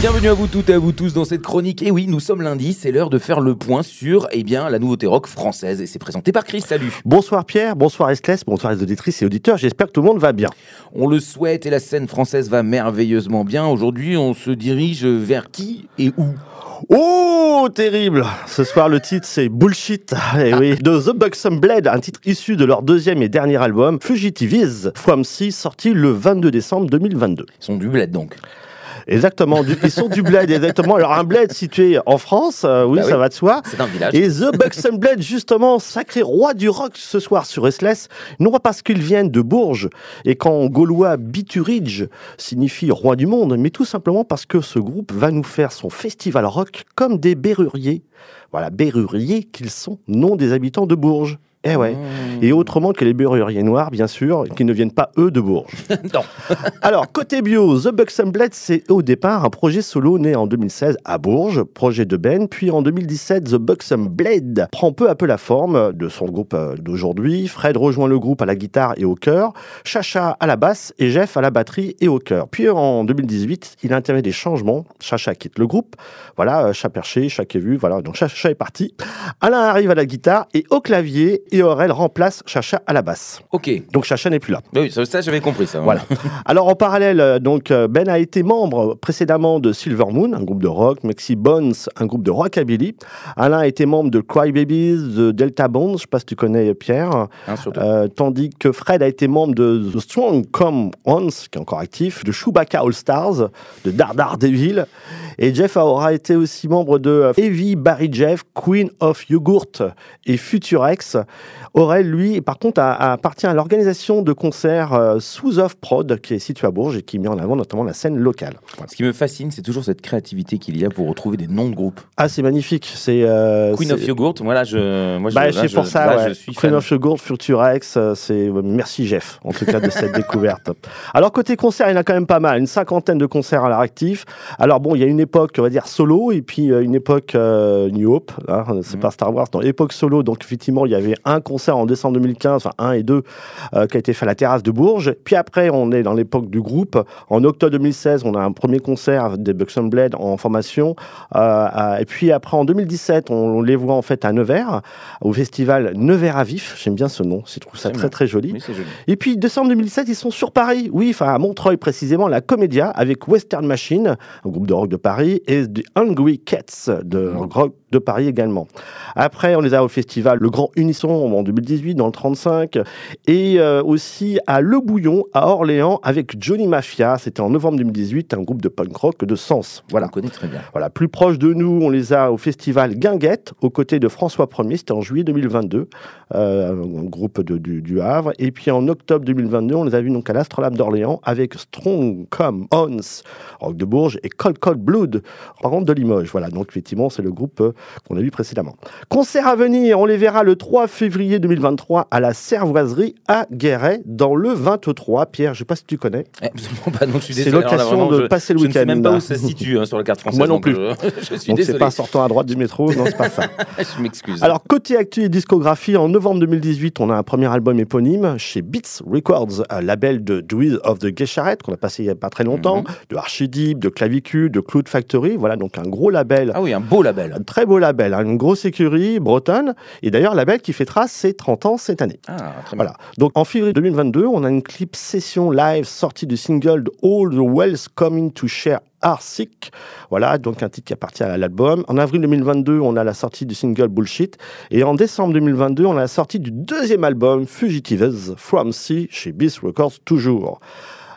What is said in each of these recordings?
Bienvenue à vous toutes et à vous tous dans cette chronique. Et oui, nous sommes lundi, c'est l'heure de faire le point sur eh bien, la nouveauté rock française. Et c'est présenté par Chris, salut. Bonsoir Pierre, bonsoir Restless, bonsoir les auditrices et auditeurs, j'espère que tout le monde va bien. On le souhaite et la scène française va merveilleusement bien. Aujourd'hui, on se dirige vers qui et où? Oh, terrible Ce soir, le titre, c'est Bullshit, et oui, de The Buxom Blade, un titre issu de leur deuxième et dernier album, Fugitives From Sea, sorti le 22 décembre 2022. Ils sont du bled, donc. Exactement, du, ils sont du bled, exactement. Alors un bled situé en France, euh, oui, Bah ça va de soi. C'est un village. Et The Buxom Blade, justement, sacré roi du rock ce soir sur Restless, non pas parce qu'ils viennent de Bourges et qu'en gaulois Biturige signifie roi du monde, mais tout simplement parce que ce groupe va nous faire son festival rock comme des berruriers. Voilà, berruriers qu'ils sont, non des habitants de Bourges. Eh ouais. Mmh. Et autrement que les berruriers noirs, bien sûr, qui ne viennent pas eux de Bourges. non. Alors, côté bio, The Buxom Blade, c'est au départ un projet solo né en 2016 à Bourges, projet de Ben. Puis en 2017, The Buxom Blade prend peu à peu la forme de son groupe euh, d'aujourd'hui. Fred rejoint le groupe à la guitare et au chœur, Chacha à la basse et Jeff à la batterie et au chœur. Puis en 2018, il intervient des changements. Chacha quitte le groupe. Voilà, euh, chat perché, chat qui est vu. Voilà, donc Chacha est parti. Alain arrive à la guitare et au clavier et Aurel remplace Chacha à la basse. Ok. Donc Chacha n'est plus là. Oui, ça, ça, j'avais compris ça. Voilà. Alors en parallèle, euh, donc euh, Ben a été membre précédemment de Silver Moon, un groupe de rock, Mexi Bones, un groupe de rockabilly. Alain a été membre de Cry Babies, de Delta Bones, je sais pas si tu connais Pierre. Hein. Euh, tandis que Fred a été membre de The Strong Come Ones, qui est encore actif, de Chewbacca All Stars, de Dardar Devil. Et Jeff aura été aussi membre de Heavy Barry Jeff, Queen of Yogurt et Futurex. Aurel, lui, par contre, a, a appartient à l'organisation de concerts euh, Sous of Prod, qui est située à Bourges et qui met en avant notamment la scène locale. Voilà. Ce qui me fascine, c'est toujours cette créativité qu'il y a pour retrouver des noms de groupes. Ah, c'est magnifique. C'est euh, Queen of Yogurt, moi là, je, moi, je, Bah, là, c'est je- pour ça, là, ouais. je suis Queen fan. of Yogurt, Futurex, euh, c'est merci Jeff, en tout cas de cette découverte. Alors côté concert, il y en a quand même pas mal, une cinquantaine de concerts à leur actif. Alors bon, il y a une époque, on va dire solo, et puis une époque New Hope. hein, c'est Mhm. pas Star Wars. Dans l'époque solo, donc effectivement, il y avait un concert en décembre 2015, enfin un et deux, euh, qui a été fait à la terrasse de Bourges. Puis après, on est dans l'époque du groupe. En octobre 2016, on a un premier concert des Buxom Blade en formation. Euh, et puis après, en 2017, on, on les voit en fait à Nevers, au festival Nevers à Vif. J'aime bien ce nom, je trouve ça très très joli. Oui, joli. Et puis décembre 2017, ils sont sur Paris, oui, enfin à Montreuil précisément, la Comédia avec Western Machine, un groupe de rock de Paris, et The Hungry Cats de rock de Paris également. Après, on les a au festival Le Grand Unisson en 2018 dans le 35, et euh, aussi à Le Bouillon à Orléans avec Johnny Mafia. C'était en novembre 2018, un groupe de punk rock de Sens. Voilà. On connaît très bien. Voilà, plus proche de nous, on les a au festival Guinguette, aux côtés de François Ier, c'était en juillet 2022, euh, un groupe de- du, du Havre. Et puis en octobre 2022, on les a vus donc à l'Astrolabe d'Orléans avec Strong Come Ons, Rock de Bourges, et Cold Cold Blood, par contre de Limoges. Voilà, donc effectivement, c'est le groupe euh, qu'on a vu précédemment. Concert à venir, on les verra le 3 février 2023 à la Cervoiserie à Guéret, dans le 23. Pierre, je ne sais pas si tu connais. Eh, je suis C'est l'occasion de je- passer le Je ne sais week-end. même pas où ça se situe hein, sur la carte française. Moi non plus. Je, je suis Donc c'est pas sortant à droite du métro, non, c'est pas ça. je m'excuse. Alors, côté actu et discographie, en novembre 2018, on a un premier album éponyme chez Beats Records, un label de Druid of the Gay Charrette, qu'on a passé il n'y a pas très longtemps, Mhm. de Archideep, de Clavicule, de Cloud Factory. Voilà, donc un gros label. Ah oui, un beau label. Un très beau label, hein, une grosse écurie bretonne, et d'ailleurs label qui fêtera ses 30 ans cette année. Ah, très. Voilà. Donc en février 2022, on a une clip session live sortie du single de All the Wells Coming to Share Are Sick. Voilà, donc un titre qui appartient à l'album. En avril 2022, on a la sortie du single Bullshit. Et en décembre 2022, on a la sortie du deuxième album Fugitives From Sea chez Beast Records toujours.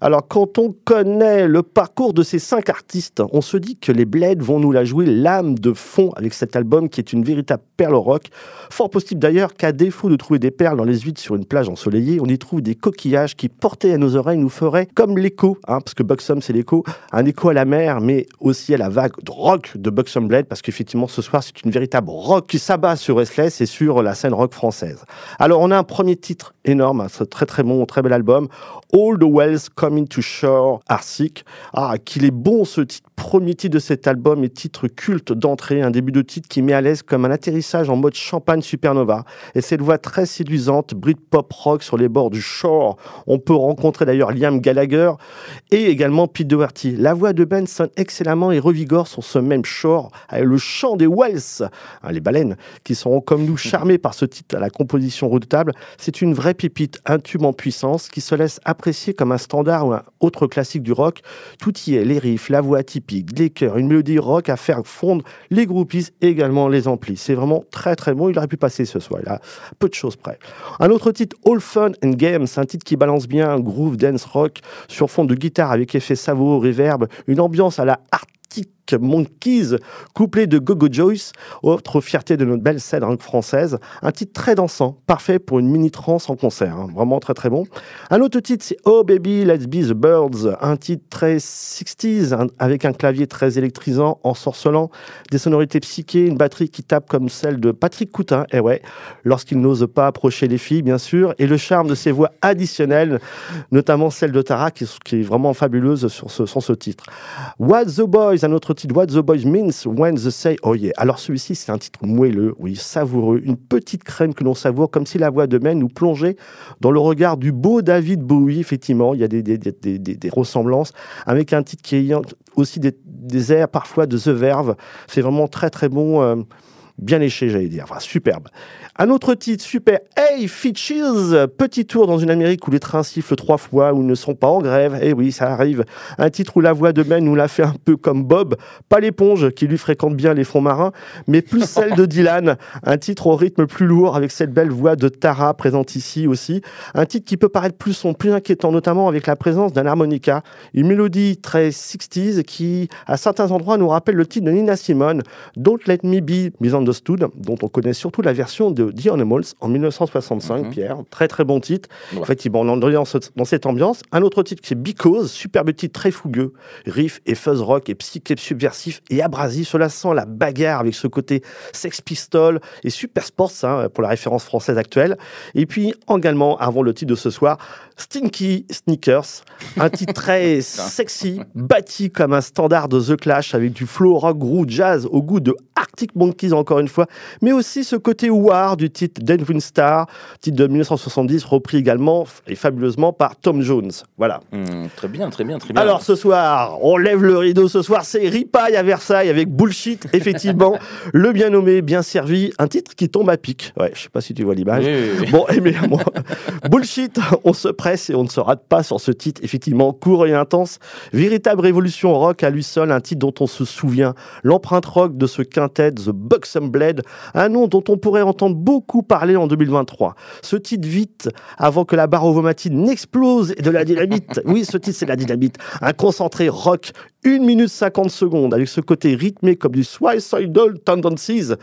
Alors, quand on connaît le parcours de ces cinq artistes, on se dit que les Blades vont nous la jouer l'âme de fond avec cet album qui est une véritable perle rock. Fort possible d'ailleurs qu'à défaut de trouver des perles dans les huîtres sur une plage ensoleillée, on y trouve des coquillages qui, portés à nos oreilles, nous feraient comme l'écho, hein, parce que Buxom c'est l'écho, un écho à la mer, mais aussi à la vague rock de Buxom Blade, parce qu'effectivement ce soir c'est une véritable rock qui s'abat sur Restless et sur la scène rock française. Alors on a un premier titre énorme, un très très bon, très bel album, All the Wells Coming to Shore, Arsic. Ah, qu'il est bon ce titre, premier titre de cet album et titre culte d'entrée, un début de titre qui met à l'aise comme un atterrissage en mode champagne supernova. Et cette voix très séduisante, Britpop rock sur les bords du Shore. On peut rencontrer d'ailleurs Liam Gallagher et également Pete Doherty. La voix de Ben sonne excellemment et revigore sur ce même Shore avec le chant des Wells, hein, les baleines, qui seront comme nous charmés par ce titre à la composition redoutable. C'est une vraie pépite, un tube en puissance qui se laisse apprécier comme un standard ou un autre classique du rock. Tout y est, les riffs, la voix typique, les chœurs, une mélodie rock à faire fondre les groupies et également les amplis. C'est vraiment très très bon. Il aurait pu passer ce soir. Il a peu de choses près. Un autre titre, All Fun and Games, un titre qui balance bien groove dance rock sur fond de guitare avec effet savoureux, reverb, une ambiance à la art Monkeys, couplé de Gogo Joyce, autre fierté de notre belle scène française. Un titre très dansant, parfait pour une mini-trance en concert. Hein. Vraiment très très bon. Un autre titre, c'est Oh Baby, Let's Be the Birds. Un titre très 60s, avec un clavier très électrisant, ensorcelant, des sonorités psychées, une batterie qui tape comme celle de Patrick Coutin, et eh ouais, lorsqu'il n'ose pas approcher les filles, bien sûr, et le charme de ses voix additionnelles, notamment celle de Tara, qui, est vraiment fabuleuse sur ce, sur ce titre. What the Boys, un autre titre What the Boys Means When the Say Oh Yeah. Alors celui-ci, c'est un titre moelleux, oui, savoureux, une petite crème que l'on savoure, comme si la voix de Men nous plongeait dans le regard du beau David Bowie. Effectivement, il y a des ressemblances avec un titre qui ayant aussi des, airs parfois de The Verve. C'est vraiment très très bon. Euh, bien léché, j'allais dire. Enfin, superbe. Un autre titre, super. Hey, Fitches Petit tour dans une Amérique où les trains sifflent trois fois, où ils ne sont pas en grève. Eh oui, ça arrive. Un titre où la voix de Ben nous l'a fait un peu comme Bob. Pas l'éponge, qui lui fréquente bien les fonds marins, mais plus celle de Dylan. Un titre au rythme plus lourd, avec cette belle voix de Tara présente ici aussi. Un titre qui peut paraître plus son plus inquiétant, notamment avec la présence d'un harmonica. Une mélodie très 60s qui, à certains endroits, nous rappelle le titre de Nina Simone, Don't Let Me Be Misunderstood, dont on connaît surtout la version de The Animals en 1965, mhm. Pierre. Très très bon titre. Effectivement, on est dans, dans cette ambiance. Un autre titre qui est Because, superbe titre très fougueux, riff et fuzz rock et psyché subversif et abrasif. Cela sent la bagarre avec ce côté Sex Pistol et Super Sports hein, pour la référence française actuelle. Et puis également, avant le titre de ce soir, Stinky Sneakers, un titre très sexy, bâti comme un standard de The Clash avec du flow rock, groove, jazz au goût de Arctic Monkeys encore une fois, mais aussi ce côté war du titre Denvin Star, titre de 1970 repris également et fabuleusement par Tom Jones. Voilà. Hmm, très bien, très bien, très bien. Alors ce soir, on lève le rideau ce soir, c'est Ripaille à Versailles avec Bullshit, effectivement, le bien nommé, bien servi, un titre qui tombe à pic. Ouais, je sais pas si tu vois l'image. Bon, mais moi, Bullshit, on se presse et on ne se rate pas sur ce titre, effectivement, court et intense, véritable révolution rock à lui seul, un titre dont on se souvient, l'empreinte rock de ce quintet, The Buxom Blade, un nom dont on pourrait entendre beaucoup parler en 2023. Ce titre vite, avant que la barre ovomatine n'explose et de la dynamite. Oui, ce titre, c'est la dynamite. Un concentré rock, 1 minute 50 secondes, avec ce côté rythmé comme du Suicidal Tendencies,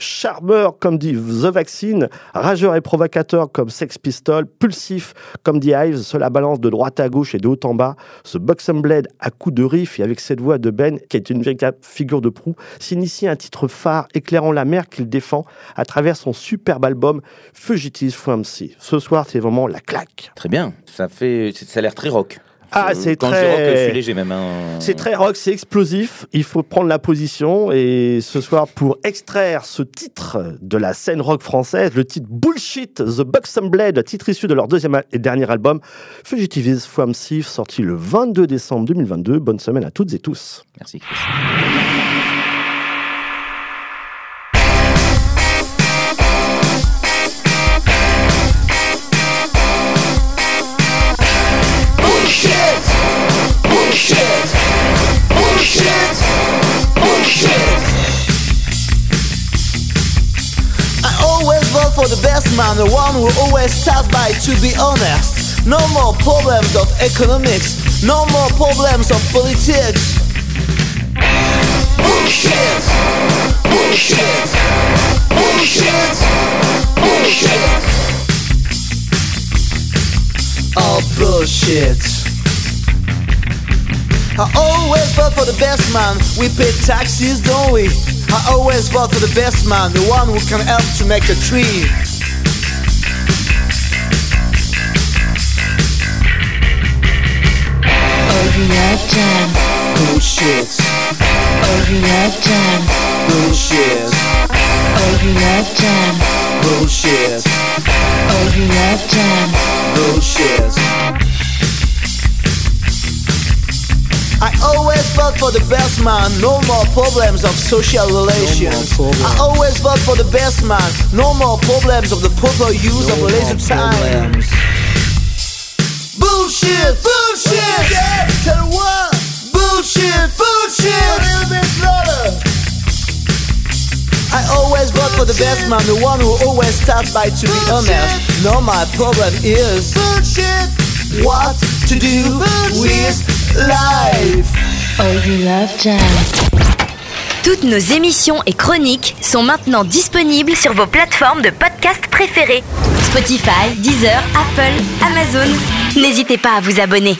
charmeur comme dit The Vaccine, rageur et provocateur comme Sex Pistol, pulsif comme The Hives, cela balance de droite à gauche et de haut en bas. Ce Buxom Blade à coups de riff et avec cette voix de Ben, qui est une véritable figure de proue, s'initie un titre phare éclairant la mer qu'il défend à travers son superbe album Fugitives from Sea. Ce soir, c'est vraiment la claque. Très bien, ça fait, ça a l'air très rock. Ah, c'est très. rock, je suis léger même. Hein. C'est très rock, c'est explosif. Il faut prendre la position. Et ce soir, pour extraire ce titre de la scène rock française, le titre Bullshit, The Buxom Blade, titre issu de leur deuxième et dernier album, Fugitives from Sea, sorti le 22 décembre 2022. Bonne semaine à toutes et tous. Merci, Chris. Man, the one who always starts by to be honest. No more problems of economics, no more problems of politics. Bullshit! Bullshit! Bullshit! Bullshit! Oh, bullshit. I always vote for the best man. We pay taxes, don't we? I always vote for the best man, the one who can help to make a tree. Bullshit. Bullshit. Bullshit. I always vote for the best man, no more problems of social relations. problems. I always vote for the best man, no more problems of the proper use No of leisure time. Bullshit, bullshit, tell what? Bullshit, bullshit. I always vote for the best man, the one who always starts by to be honest. Now my problem is what to do with life. Oh, you love jam. Toutes nos émissions et chroniques sont maintenant disponibles sur vos plateformes de podcast préférées. Spotify, Deezer, Apple, Amazon. N'hésitez pas à vous abonner.